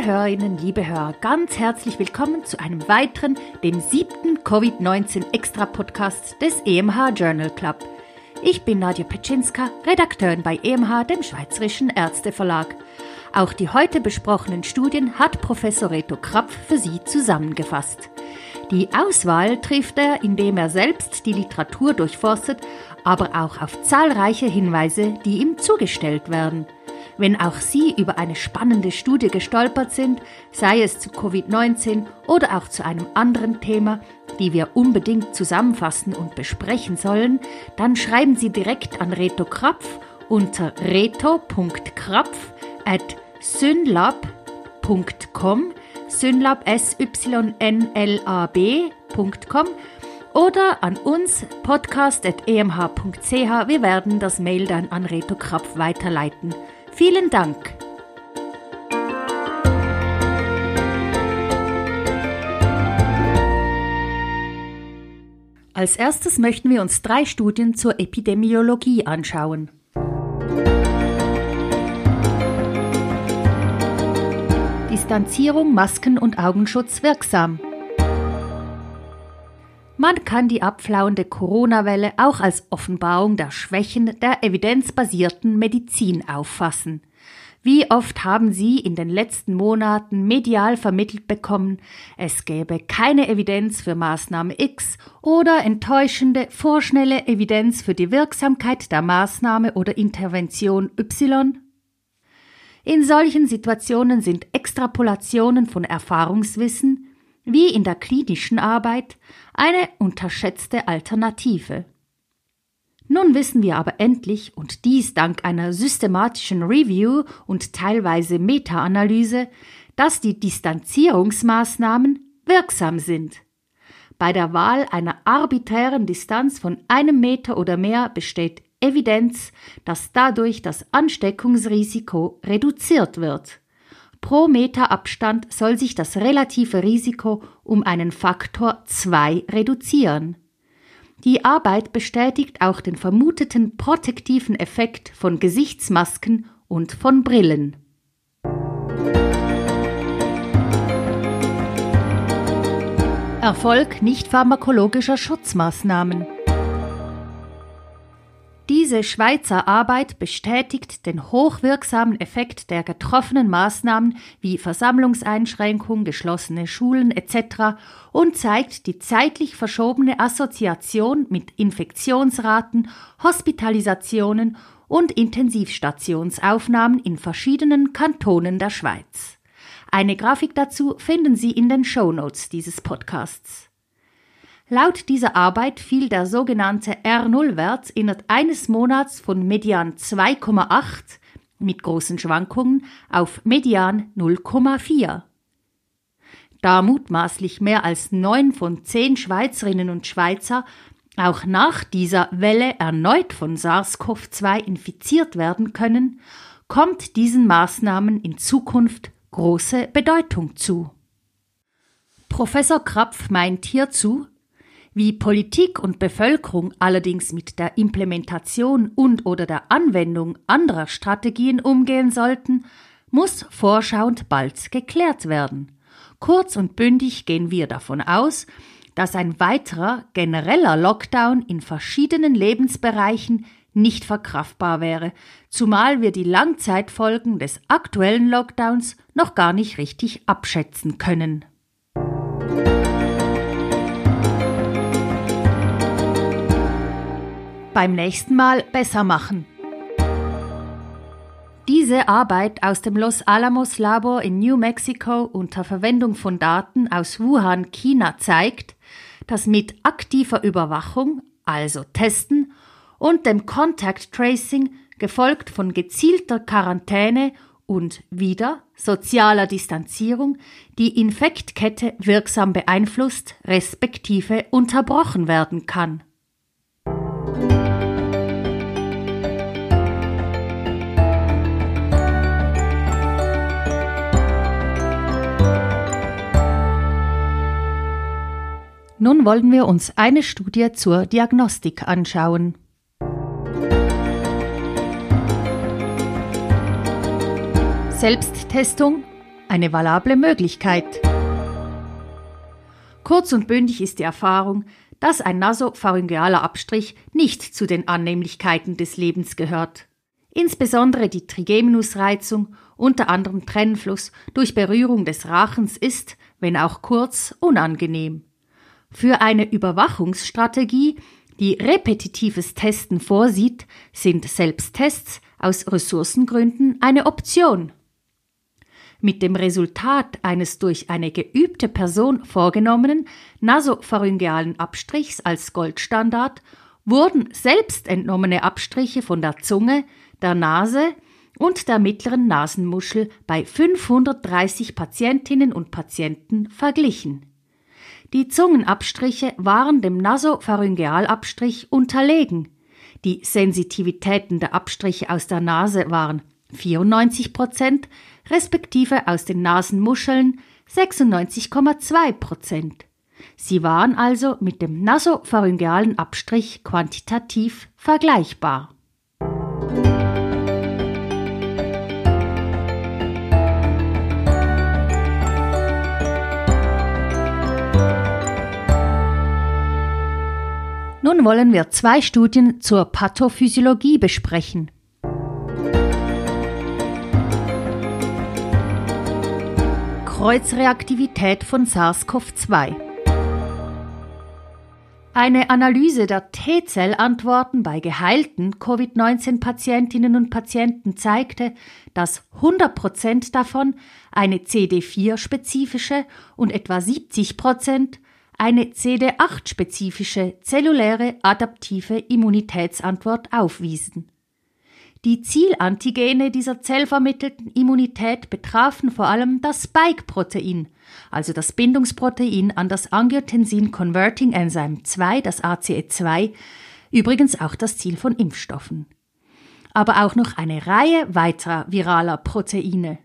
Liebe Hörerinnen, liebe Hörer, ganz herzlich willkommen zu einem weiteren, dem siebten Covid-19 Extra-Podcast des EMH Journal Club. Ich bin Nadja Petschinska, Redakteurin bei EMH, dem Schweizerischen Ärzteverlag. Auch die heute besprochenen Studien hat Professor Reto Krapf für Sie zusammengefasst. Die Auswahl trifft er, indem er selbst die Literatur durchforstet, aber auch auf zahlreiche Hinweise, die ihm zugestellt werden – wenn auch Sie über eine spannende Studie gestolpert sind, sei es zu Covid-19 oder auch zu einem anderen Thema, die wir unbedingt zusammenfassen und besprechen sollen, dann schreiben Sie direkt an Reto Krapf unter reto.krapf at synlab.com synlab s y n l a b.com oder an uns podcast.emh.ch. Wir werden das Mail dann an Reto Krapf weiterleiten. Vielen Dank. Als erstes möchten wir uns drei Studien zur Epidemiologie anschauen. Distanzierung, Masken und Augenschutz wirksam. Man kann die abflauende Corona-Welle auch als Offenbarung der Schwächen der evidenzbasierten Medizin auffassen. Wie oft haben Sie in den letzten Monaten medial vermittelt bekommen, es gäbe keine Evidenz für Maßnahme X oder enttäuschende, vorschnelle Evidenz für die Wirksamkeit der Maßnahme oder Intervention Y? In solchen Situationen sind Extrapolationen von Erfahrungswissen, wie in der klinischen Arbeit, eine unterschätzte Alternative. Nun wissen wir aber endlich, und dies dank einer systematischen Review und teilweise Meta-Analyse, dass die Distanzierungsmaßnahmen wirksam sind. Bei der Wahl einer arbiträren Distanz von einem Meter oder mehr besteht Evidenz, dass dadurch das Ansteckungsrisiko reduziert wird. Pro Meter Abstand soll sich das relative Risiko um einen Faktor 2 reduzieren. Die Arbeit bestätigt auch den vermuteten protektiven Effekt von Gesichtsmasken und von Brillen. Erfolg nicht pharmakologischer Schutzmaßnahmen. Diese Schweizer Arbeit bestätigt den hochwirksamen Effekt der getroffenen Maßnahmen wie Versammlungseinschränkung, geschlossene Schulen etc. und zeigt die zeitlich verschobene Assoziation mit Infektionsraten, Hospitalisationen und Intensivstationsaufnahmen in verschiedenen Kantonen der Schweiz. Eine Grafik dazu finden Sie in den Show Notes dieses Podcasts. Laut dieser Arbeit fiel der sogenannte R0-Wert innerhalb eines Monats von Median 2,8 mit großen Schwankungen auf Median 0,4. Da mutmaßlich mehr als neun von zehn Schweizerinnen und Schweizer auch nach dieser Welle erneut von SARS-CoV-2 infiziert werden können, kommt diesen Maßnahmen in Zukunft große Bedeutung zu. Professor Krapf meint hierzu, wie Politik und Bevölkerung allerdings mit der Implementation und oder der Anwendung anderer Strategien umgehen sollten, muss vorschauend bald geklärt werden. Kurz und bündig gehen wir davon aus, dass ein weiterer genereller Lockdown in verschiedenen Lebensbereichen nicht verkraftbar wäre, zumal wir die Langzeitfolgen des aktuellen Lockdowns noch gar nicht richtig abschätzen können. Beim nächsten Mal besser machen. Diese Arbeit aus dem Los Alamos Labor in New Mexico unter Verwendung von Daten aus Wuhan, China zeigt, dass mit aktiver Überwachung, also Testen, und dem Contact Tracing, gefolgt von gezielter Quarantäne und wieder sozialer Distanzierung, die Infektkette wirksam beeinflusst respektive unterbrochen werden kann. Nun wollen wir uns eine Studie zur Diagnostik anschauen. Selbsttestung, eine valable Möglichkeit. Kurz und bündig ist die Erfahrung, dass ein nasopharyngealer Abstrich nicht zu den Annehmlichkeiten des Lebens gehört. Insbesondere die Trigeminusreizung, unter anderem Trennfluss durch Berührung des Rachens ist, wenn auch kurz, unangenehm. Für eine Überwachungsstrategie, die repetitives Testen vorsieht, sind Selbsttests aus Ressourcengründen eine Option. Mit dem Resultat eines durch eine geübte Person vorgenommenen nasopharyngealen Abstrichs als Goldstandard wurden selbst entnommene Abstriche von der Zunge, der Nase und der mittleren Nasenmuschel bei 530 Patientinnen und Patienten verglichen. Die Zungenabstriche waren dem Nasopharyngealabstrich unterlegen. Die Sensitivitäten der Abstriche aus der Nase waren 94 Prozent, respektive aus den Nasenmuscheln 96,2 Prozent. Sie waren also mit dem nasopharyngealen Abstrich quantitativ vergleichbar. Wollen wir zwei Studien zur Pathophysiologie besprechen. Kreuzreaktivität von SARS-CoV-2 Eine Analyse der T-Zellantworten bei geheilten Covid-19-Patientinnen und Patienten zeigte, dass 100 Prozent davon eine CD4-spezifische und etwa 70 Prozent eine CD8-spezifische zelluläre adaptive Immunitätsantwort aufwiesen. Die Zielantigene dieser zellvermittelten Immunität betrafen vor allem das Spike-Protein, also das Bindungsprotein an das Angiotensin-Converting-Enzym 2, das ACE2, übrigens auch das Ziel von Impfstoffen. Aber auch noch eine Reihe weiterer viraler Proteine.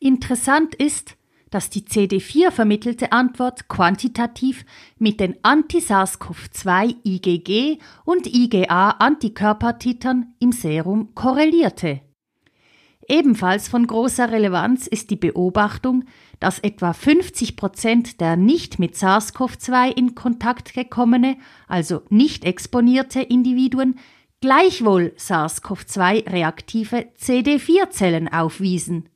Interessant ist, dass die CD4 vermittelte Antwort quantitativ mit den Anti-SARS-CoV-2 IgG und IgA-Antikörpertitern im Serum korrelierte. Ebenfalls von großer Relevanz ist die Beobachtung, dass etwa 50 Prozent der nicht mit SARS-CoV-2 in Kontakt gekommene, also nicht exponierte Individuen gleichwohl SARS-CoV-2 reaktive CD4-Zellen aufwiesen.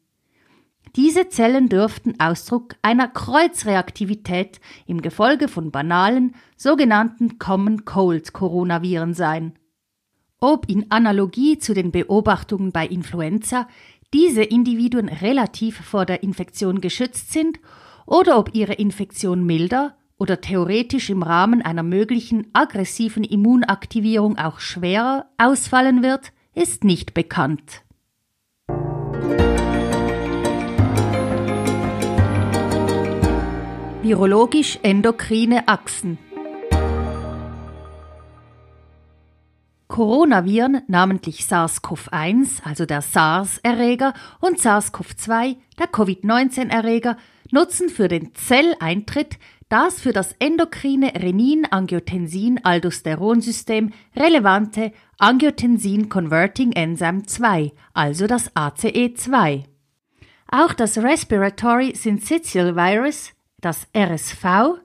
Diese Zellen dürften Ausdruck einer Kreuzreaktivität im Gefolge von banalen, sogenannten Common Cold Coronaviren sein. Ob in Analogie zu den Beobachtungen bei Influenza diese Individuen relativ vor der Infektion geschützt sind oder ob ihre Infektion milder oder theoretisch im Rahmen einer möglichen aggressiven Immunaktivierung auch schwerer ausfallen wird, ist nicht bekannt. Virologisch-endokrine Achsen. Coronaviren, namentlich SARS-CoV-1, also der SARS-Erreger, und SARS-CoV-2, der Covid-19-Erreger, nutzen für den Zelleintritt das für das endokrine Renin-Angiotensin-Aldosteronsystem relevante Angiotensin-Converting-Enzym 2, also das ACE2. Auch das Respiratory Syncytial Virus das RSV,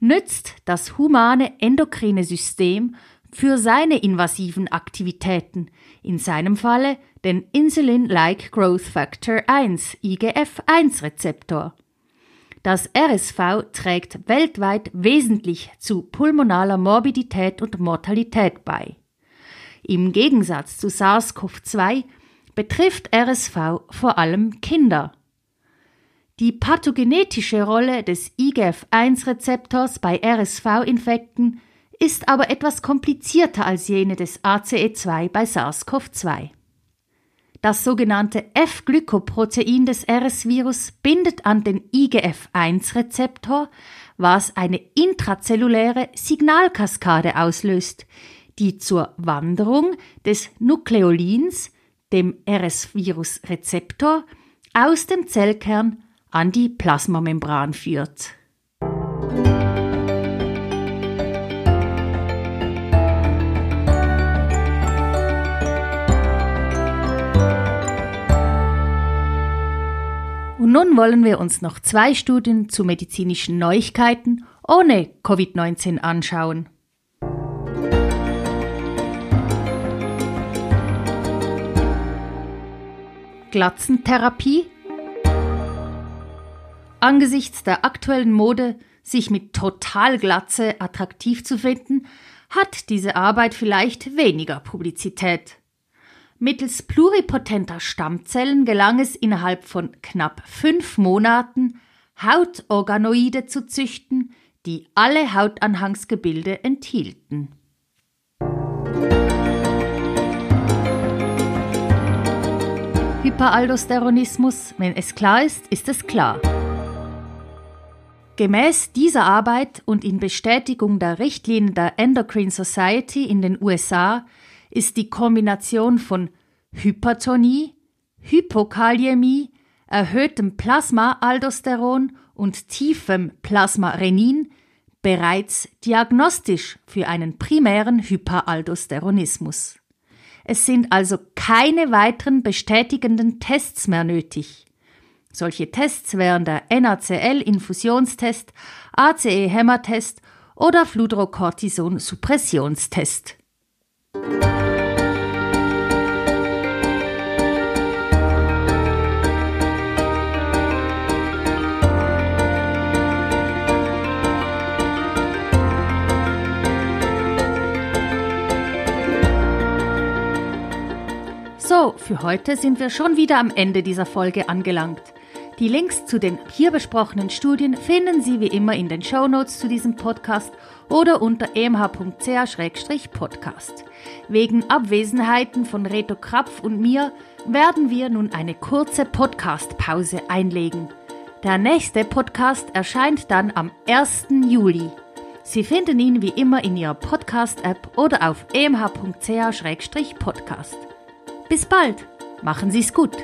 nützt das humane endokrine System für seine invasiven Aktivitäten, in seinem Falle den Insulin-like Growth Factor 1 IGF-1-Rezeptor. Das RSV trägt weltweit wesentlich zu pulmonaler Morbidität und Mortalität bei. Im Gegensatz zu SARS-CoV-2 betrifft RSV vor allem Kinder. Die pathogenetische Rolle des IGF-1-Rezeptors bei RSV-Infekten ist aber etwas komplizierter als jene des ACE2 bei SARS-CoV-2. Das sogenannte F-Glykoprotein des RS-Virus bindet an den IGF-1-Rezeptor, was eine intrazelluläre Signalkaskade auslöst, die zur Wanderung des Nukleolins, dem RS-Virus-Rezeptor, aus dem Zellkern an die Plasmamembran führt. Und nun wollen wir uns noch zwei Studien zu medizinischen Neuigkeiten ohne Covid-19 anschauen. Glatzentherapie Angesichts der aktuellen Mode, sich mit Totalglatze attraktiv zu finden, hat diese Arbeit vielleicht weniger Publizität. Mittels pluripotenter Stammzellen gelang es innerhalb von knapp fünf Monaten, Hautorganoide zu züchten, die alle Hautanhangsgebilde enthielten. Hyperaldosteronismus, wenn es klar ist, ist es klar. Gemäß dieser Arbeit und in Bestätigung der Richtlinien der Endocrine Society in den USA ist die Kombination von Hypertonie, Hypokaliämie, erhöhtem Plasma-Aldosteron und tiefem Plasmarenin bereits diagnostisch für einen primären Hyperaldosteronismus. Es sind also keine weiteren bestätigenden Tests mehr nötig. Solche Tests wären der NaCl-Infusionstest, ACE-Hämmertest oder Fludrocortison-Suppressionstest. So, für heute sind wir schon wieder am Ende dieser Folge angelangt. Die Links zu den hier besprochenen Studien finden Sie wie immer in den Show Notes zu diesem Podcast oder unter emh.ch-podcast. Wegen Abwesenheiten von Reto Krapf und mir werden wir nun eine kurze Podcast-Pause einlegen. Der nächste Podcast erscheint dann am 1. Juli. Sie finden ihn wie immer in Ihrer Podcast-App oder auf emh.ch-podcast. Bis bald! Machen Sie es gut!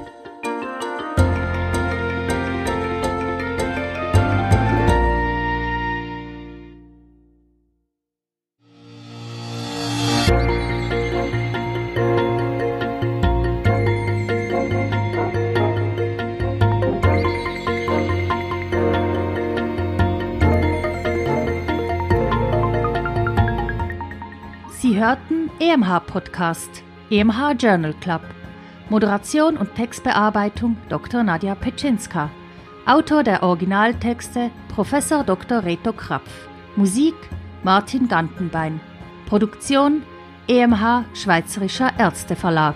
Hörten EMH Podcast, EMH Journal Club. Moderation und Textbearbeitung Dr. Nadja Petschinska. Autor der Originaltexte Professor Dr. Reto Krapf. Musik Martin Gantenbein. Produktion EMH Schweizerischer Ärzteverlag.